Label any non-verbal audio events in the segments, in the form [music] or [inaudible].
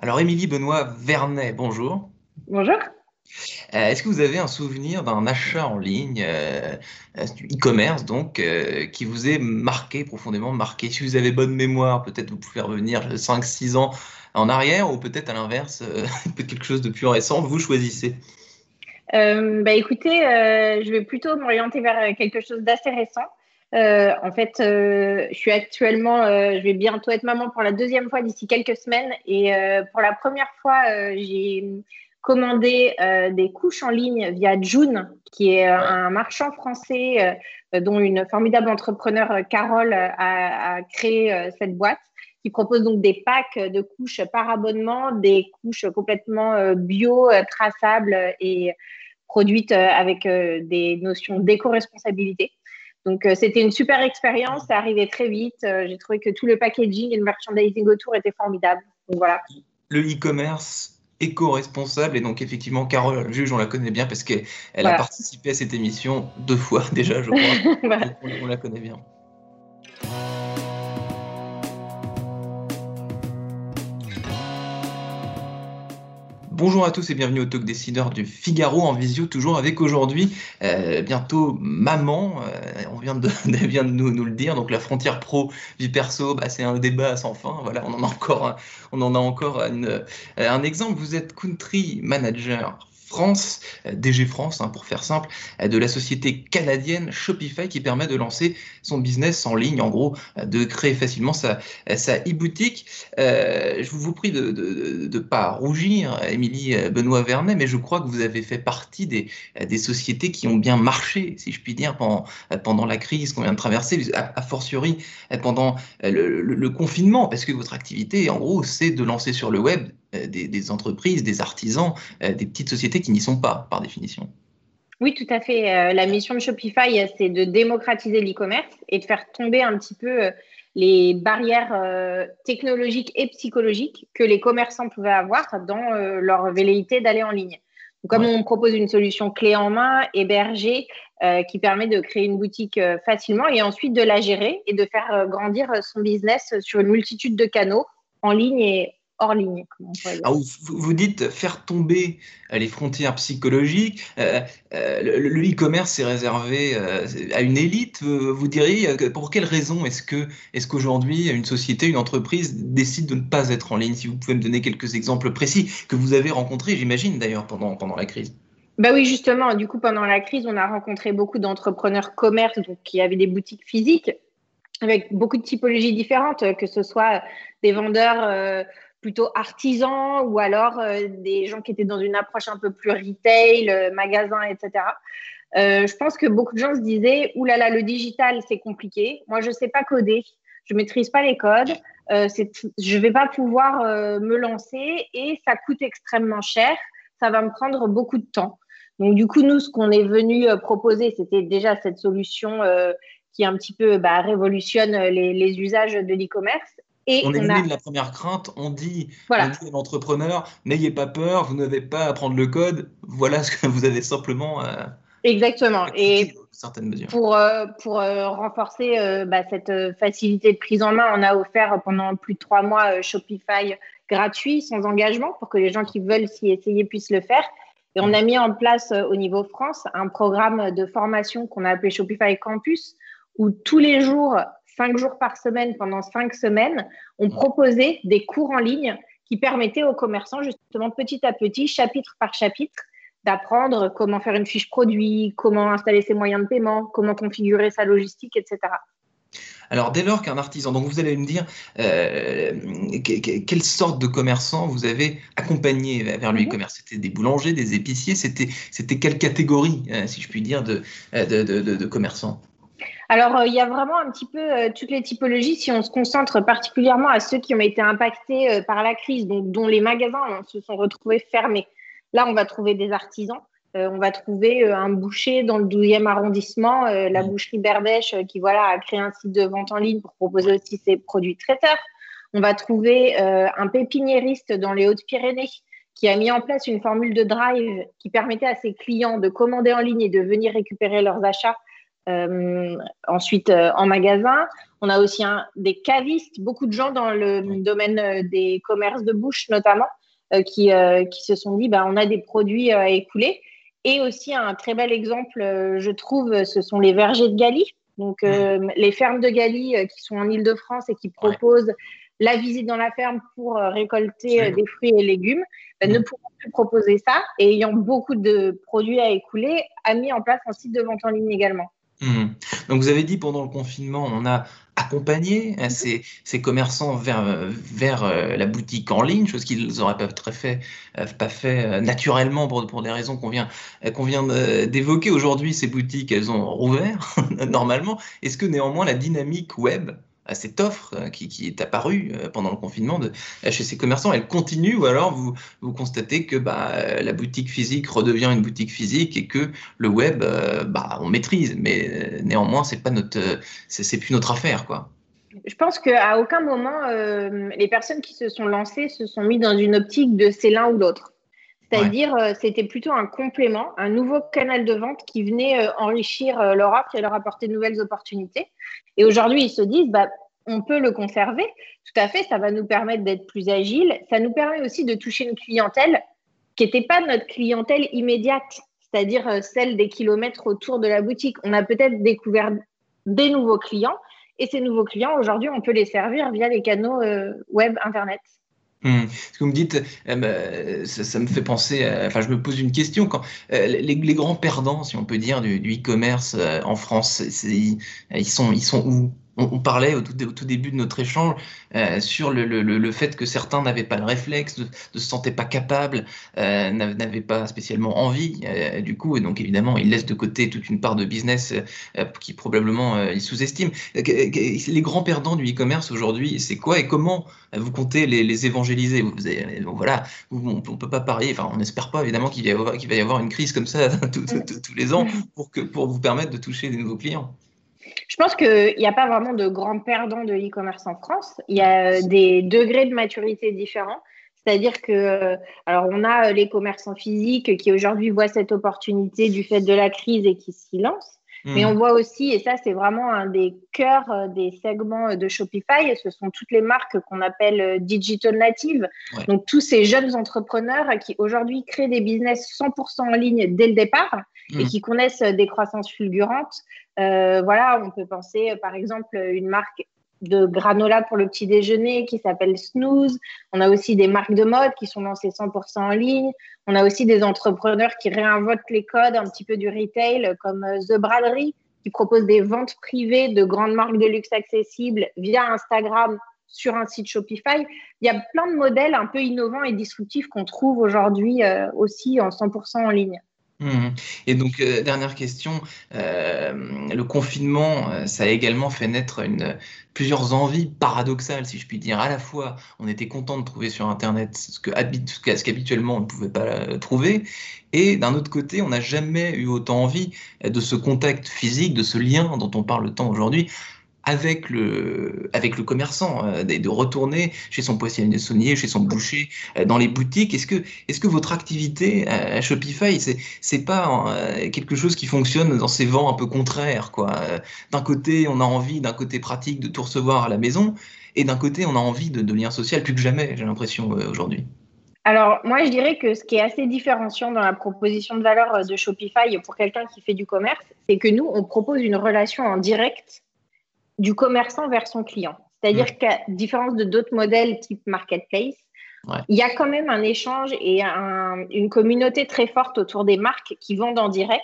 Alors, Émilie Benoît Vernet, bonjour. Bonjour. Euh, est-ce que vous avez un souvenir d'un achat en ligne, euh, euh, e-commerce donc, qui vous est marqué, profondément marqué? Si vous avez bonne mémoire, peut-être vous pouvez revenir 5-6 ans en arrière, ou peut-être à l'inverse, [laughs] quelque chose de plus récent, vous choisissez. bah écoutez, je vais plutôt m'orienter vers quelque chose d'assez récent. Euh, en fait, euh, je suis actuellement, euh, je vais bientôt être maman pour la deuxième fois d'ici quelques semaines. Et pour la première fois, j'ai commandé des couches en ligne via June, qui est un marchand français dont une formidable entrepreneur, Carole, a, a créé cette boîte qui propose donc des packs de couches par abonnement, des couches complètement bio, traçables et produites avec des notions d'éco-responsabilité. Donc, euh, c'était une super expérience. Ça arrivait très vite. Euh, j'ai trouvé que tout le packaging et le merchandising autour était formidable. Donc, voilà. Le e-commerce éco-responsable. Et donc, effectivement, Carole Juge, on la connaît bien parce qu'elle a participé à cette émission deux fois déjà, je crois. [laughs] on, la connaît bien. Bonjour à tous et bienvenue au Talk Décideur du Figaro en visio, toujours avec aujourd'hui euh, bientôt maman. Euh, on vient de, [laughs] vient de nous, nous, le dire. Donc la frontière pro vie perso, bah, c'est un débat sans fin. Voilà, on en a encore, on en a encore un exemple. Vous êtes country manager France, euh, DG France hein, pour faire simple, euh, de la société canadienne Shopify qui permet de lancer son business en ligne, en gros, euh, de créer facilement sa, sa e-boutique. je vous prie de ne pas rougir, Émilie Benoît Vernet, mais je crois que vous avez fait partie des, des sociétés qui ont bien marché, si je puis dire, pendant, pendant la crise qu'on vient de traverser, a, fortiori pendant le, le confinement, parce que votre activité, en gros, c'est de lancer sur le web euh, des, entreprises, des artisans, euh, des petites sociétés qui n'y sont pas, par définition. Oui, tout à fait. Euh, la mission de Shopify, c'est de démocratiser l'e-commerce et de faire tomber un petit peu les barrières technologiques et psychologiques que les commerçants pouvaient avoir dans leur velléité d'aller en ligne. comme on propose une solution clé en main, hébergée, qui permet de créer une boutique facilement et ensuite de la gérer et de faire grandir son business sur une multitude de canaux en ligne et hors ligne. Ah, vous, dites faire tomber euh, les frontières psychologiques. Euh, euh, le e-commerce est réservé à une élite. Vous diriez pour quelle raison est-ce que est-ce qu'aujourd'hui une société, une entreprise décide de ne pas être en ligne? Si vous pouvez me donner quelques exemples précis que vous avez rencontrés, j'imagine d'ailleurs pendant pendant la crise. Bah oui, justement. Du coup, pendant la crise, on a rencontré beaucoup d'entrepreneurs commerce donc, qui avaient des boutiques physiques avec beaucoup de typologies différentes, que ce soit des vendeurs plutôt artisans ou alors euh, des gens qui étaient dans une approche un peu plus retail, euh, magasin, etc. Euh, je pense que beaucoup de gens se disaient Ouh là là, le digital, c'est compliqué. Moi, je ne sais pas coder, je ne maîtrise pas les codes, je ne vais pas pouvoir me lancer et ça coûte extrêmement cher. Ça va me prendre beaucoup de temps. Donc, du coup, nous, ce qu'on est venu proposer, c'était déjà cette solution qui un petit peu bah, révolutionne les, les usages de l'e-commerce on élimine la première crainte, on dit, à l'entrepreneur, n'ayez pas peur, vous n'avez pas à apprendre le code, voilà ce que vous avez simplement à, Exactement. Et certaines mesures. Pour, euh, pour euh, renforcer euh, bah, cette facilité de prise en main, on a offert pendant plus de trois mois Shopify gratuit, sans engagement, pour que les gens qui veulent s'y essayer puissent le faire. Et on a mis en place au niveau France un programme de formation qu'on a appelé Shopify Campus, où tous les jours, cinq jours par semaine pendant cinq semaines, on proposait des cours en ligne qui permettaient aux commerçants, justement, petit à petit, chapitre par chapitre, d'apprendre comment faire une fiche produit, comment installer ses moyens de paiement, comment configurer sa logistique, etc. Alors, dès lors qu'un artisan, donc vous allez me dire, euh, quelle sorte de commerçants vous avez accompagné vers le mhm. e-commerce C'était des boulangers, des épiciers, c'était quelle catégorie, euh, si je puis dire, de, de, de commerçants? Alors, euh, il y a vraiment un petit peu euh, toutes les typologies. Si on se concentre particulièrement à ceux qui ont été impactés euh, par la crise, donc, dont les magasins hein, se sont retrouvés fermés. Là, on va trouver des artisans. on va trouver un boucher dans le 12e arrondissement, la boucherie Berdèche, qui voilà, a créé un site de vente en ligne pour proposer aussi ses produits traiteurs. On va trouver un pépiniériste dans les Hautes-Pyrénées qui a mis en place une formule de drive qui permettait à ses clients de commander en ligne et de venir récupérer leurs achats ensuite, en magasin, on a aussi des cavistes, beaucoup de gens dans le domaine des commerces de bouche notamment, qui, qui se sont dit, bah, on a des produits à écouler. Et aussi un très bel exemple, je trouve, ce sont les vergers de Galie. Donc, les fermes de Galie qui sont en Ile-de-France et qui proposent la visite dans la ferme pour euh, récolter euh, des fruits et légumes, euh, ne mmh. pouvant plus proposer ça et ayant beaucoup de produits à écouler, a mis en place un site de vente en ligne également. Mmh. Donc vous avez dit pendant le confinement, on a accompagné hein, ces, ces, commerçants vers, vers la boutique en ligne, chose qu'ils n'auraient pas, très fait, pas fait naturellement pour, pour des raisons qu'on vient, qu'on vient d'évoquer. Aujourd'hui, ces boutiques, elles ont rouvert [laughs] normalement. Est-ce que néanmoins la dynamique web à cette offre euh, qui, est apparue euh, pendant le confinement chez ces commerçants, elle continue ou alors vous, vous constatez que bah, la boutique physique redevient une boutique physique et que le web, euh, bah, on maîtrise, mais néanmoins, c'est pas notre, c'est plus notre affaire, quoi. Je pense qu'à aucun moment, les personnes qui se sont lancées se sont mis dans une optique de c'est l'un ou l'autre. C'est-à-dire, c'était plutôt un complément, un nouveau canal de vente qui venait enrichir leur offre et leur apporter de nouvelles opportunités. Et aujourd'hui, ils se disent, bah, on peut le conserver. Tout à fait, ça va nous permettre d'être plus agile. Ça nous permet aussi de toucher une clientèle qui n'était pas notre clientèle immédiate, c'est-à-dire euh, celle des kilomètres autour de la boutique. On a peut-être découvert des nouveaux clients et ces nouveaux clients, aujourd'hui, on peut les servir via les canaux euh, web, Internet. Hmm. Ce que vous me dites, euh, bah, ça, me fait penser, enfin je me pose une question, quand les, grands perdants, si on peut dire, du e-commerce en France, ils, sont, ils sont où? On, parlait au tout, début de notre échange euh, sur le, fait que certains n'avaient pas le réflexe, ne, se sentaient pas capables, euh, n'avaient pas spécialement envie, euh, du coup, et donc évidemment, ils laissent de côté toute une part de business qui probablement ils sous-estiment. Les grands perdants du e-commerce aujourd'hui, c'est quoi et comment vous comptez les, évangéliser? Vous, Voilà, on ne peut pas parier, enfin, on n'espère pas évidemment qu'il va, va, y avoir une crise comme ça [laughs] tous les ans pour, que, pour vous permettre de toucher des nouveaux clients. Je pense qu'il n'y a pas vraiment de grands perdants de e-commerce en France. Il y a des degrés de maturité différents. C'est-à-dire que, alors, on a les commerçants physiques qui aujourd'hui voient cette opportunité du fait de la crise et qui s'y lancent. Mais on mmh. voit aussi, et ça c'est vraiment un des cœurs euh, des segments de Shopify, ce sont toutes les marques qu'on appelle euh, digital native. Donc tous ces jeunes entrepreneurs qui aujourd'hui créent des business 100% en ligne dès le départ et mmh. qui connaissent des croissances fulgurantes. Euh, voilà, on peut penser par exemple une marque de granola pour le petit déjeuner qui s'appelle Snooze. On a aussi des marques de mode qui sont lancées 100% en ligne. On a aussi des entrepreneurs qui réinvoquent les codes un petit peu du retail comme euh, The Braderie qui propose des ventes privées de grandes marques de luxe accessibles via Instagram sur un site Shopify. Il y a plein de modèles un peu innovants et disruptifs qu'on trouve aujourd'hui euh, aussi en 100% en ligne. Mmh. Et donc, euh, dernière question, euh, le confinement, euh, ça a également fait naître une, plusieurs envies paradoxales, si je puis dire. À la fois, on était content de trouver sur Internet ce qu'habituellement on ne pouvait pas trouver, et d'un autre côté, on n'a jamais eu autant envie de ce contact physique, de ce lien dont on parle tant aujourd'hui, avec le, avec le commerçant, euh, de retourner chez son poissonnier, chez son boucher, euh, dans les boutiques. Est-ce que, est-ce que votre activité à Shopify, c'est, c'est pas euh, quelque chose qui fonctionne dans ces vents un peu contraires, D'un côté, on a envie, d'un côté pratique, de tout recevoir à la maison, et d'un côté, on a envie de, de lien social plus que jamais, j'ai l'impression, aujourd'hui. Alors, moi, je dirais que ce qui est assez différenciant dans la proposition de valeur de Shopify pour quelqu'un qui fait du commerce, c'est que nous, on propose une relation en direct du commerçant vers son client. C'est-à-dire qu'à différence de d'autres modèles type marketplace, il y a quand même un échange et une communauté très forte autour des marques qui vendent en direct,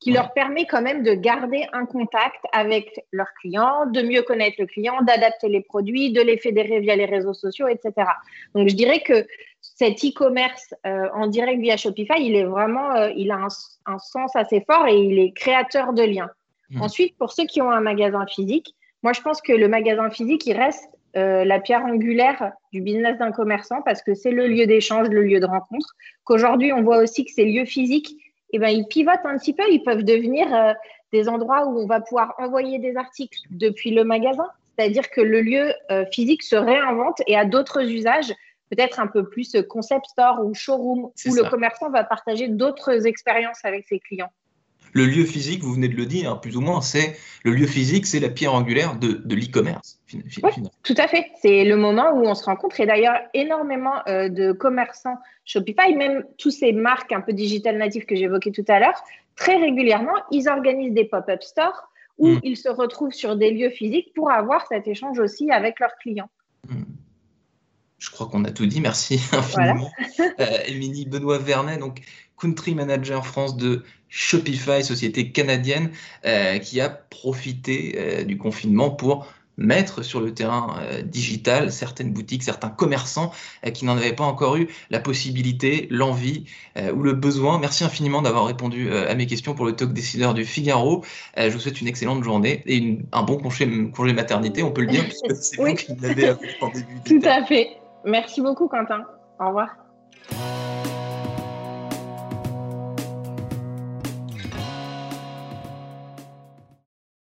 qui leur permet quand même de garder un contact avec leurs clients, de mieux connaître le client, d'adapter les produits, de les fédérer via les réseaux sociaux, etc. Donc, je dirais que cet e-commerce euh, en direct via Shopify, il est vraiment, euh, il a un, sens assez fort et il est créateur de liens. Mmh. Ensuite, pour ceux qui ont un magasin physique, moi, je pense que le magasin physique, il reste euh, la pierre angulaire du business d'un commerçant parce que c'est le lieu d'échange, le lieu de rencontre. Qu'aujourd'hui, on voit aussi que ces lieux physiques, eh ben, ils pivotent un petit peu. Ils peuvent devenir euh, des endroits où on va pouvoir envoyer des articles depuis le magasin. C'est-à-dire que le lieu euh, physique se réinvente et a d'autres usages, peut-être un peu plus concept store ou showroom, où le commerçant va partager d'autres expériences avec ses clients. Le lieu physique, vous venez de le dire, plus ou moins, c'est le lieu physique, c'est la pierre angulaire de, l'e-commerce. tout à fait. C'est le moment où on se rencontre. Et d'ailleurs, énormément euh, de commerçants Shopify, même tous ces marques un peu digital natives que j'évoquais tout à l'heure, très régulièrement, ils organisent des pop-up stores où hmm. ils se retrouvent sur des lieux physiques pour avoir cet échange aussi avec leurs clients. Hmm. Je crois qu'on a tout dit. Merci [laughs] infiniment. Euh, Émilie Benoît Vernet, donc country manager France de Shopify, société canadienne, euh, qui a profité euh, du confinement pour mettre sur le terrain euh, digital certaines boutiques, certains commerçants qui n'en avaient pas encore eu la possibilité, l'envie ou le besoin. Merci infiniment d'avoir répondu à mes questions pour le talk décideur du Figaro. je vous souhaite une excellente journée et un bon congé, congé maternité, on peut le dire, [laughs] puisque c'est vous qui l'avez en début. Tout à fait. Merci beaucoup, Quentin. Au revoir.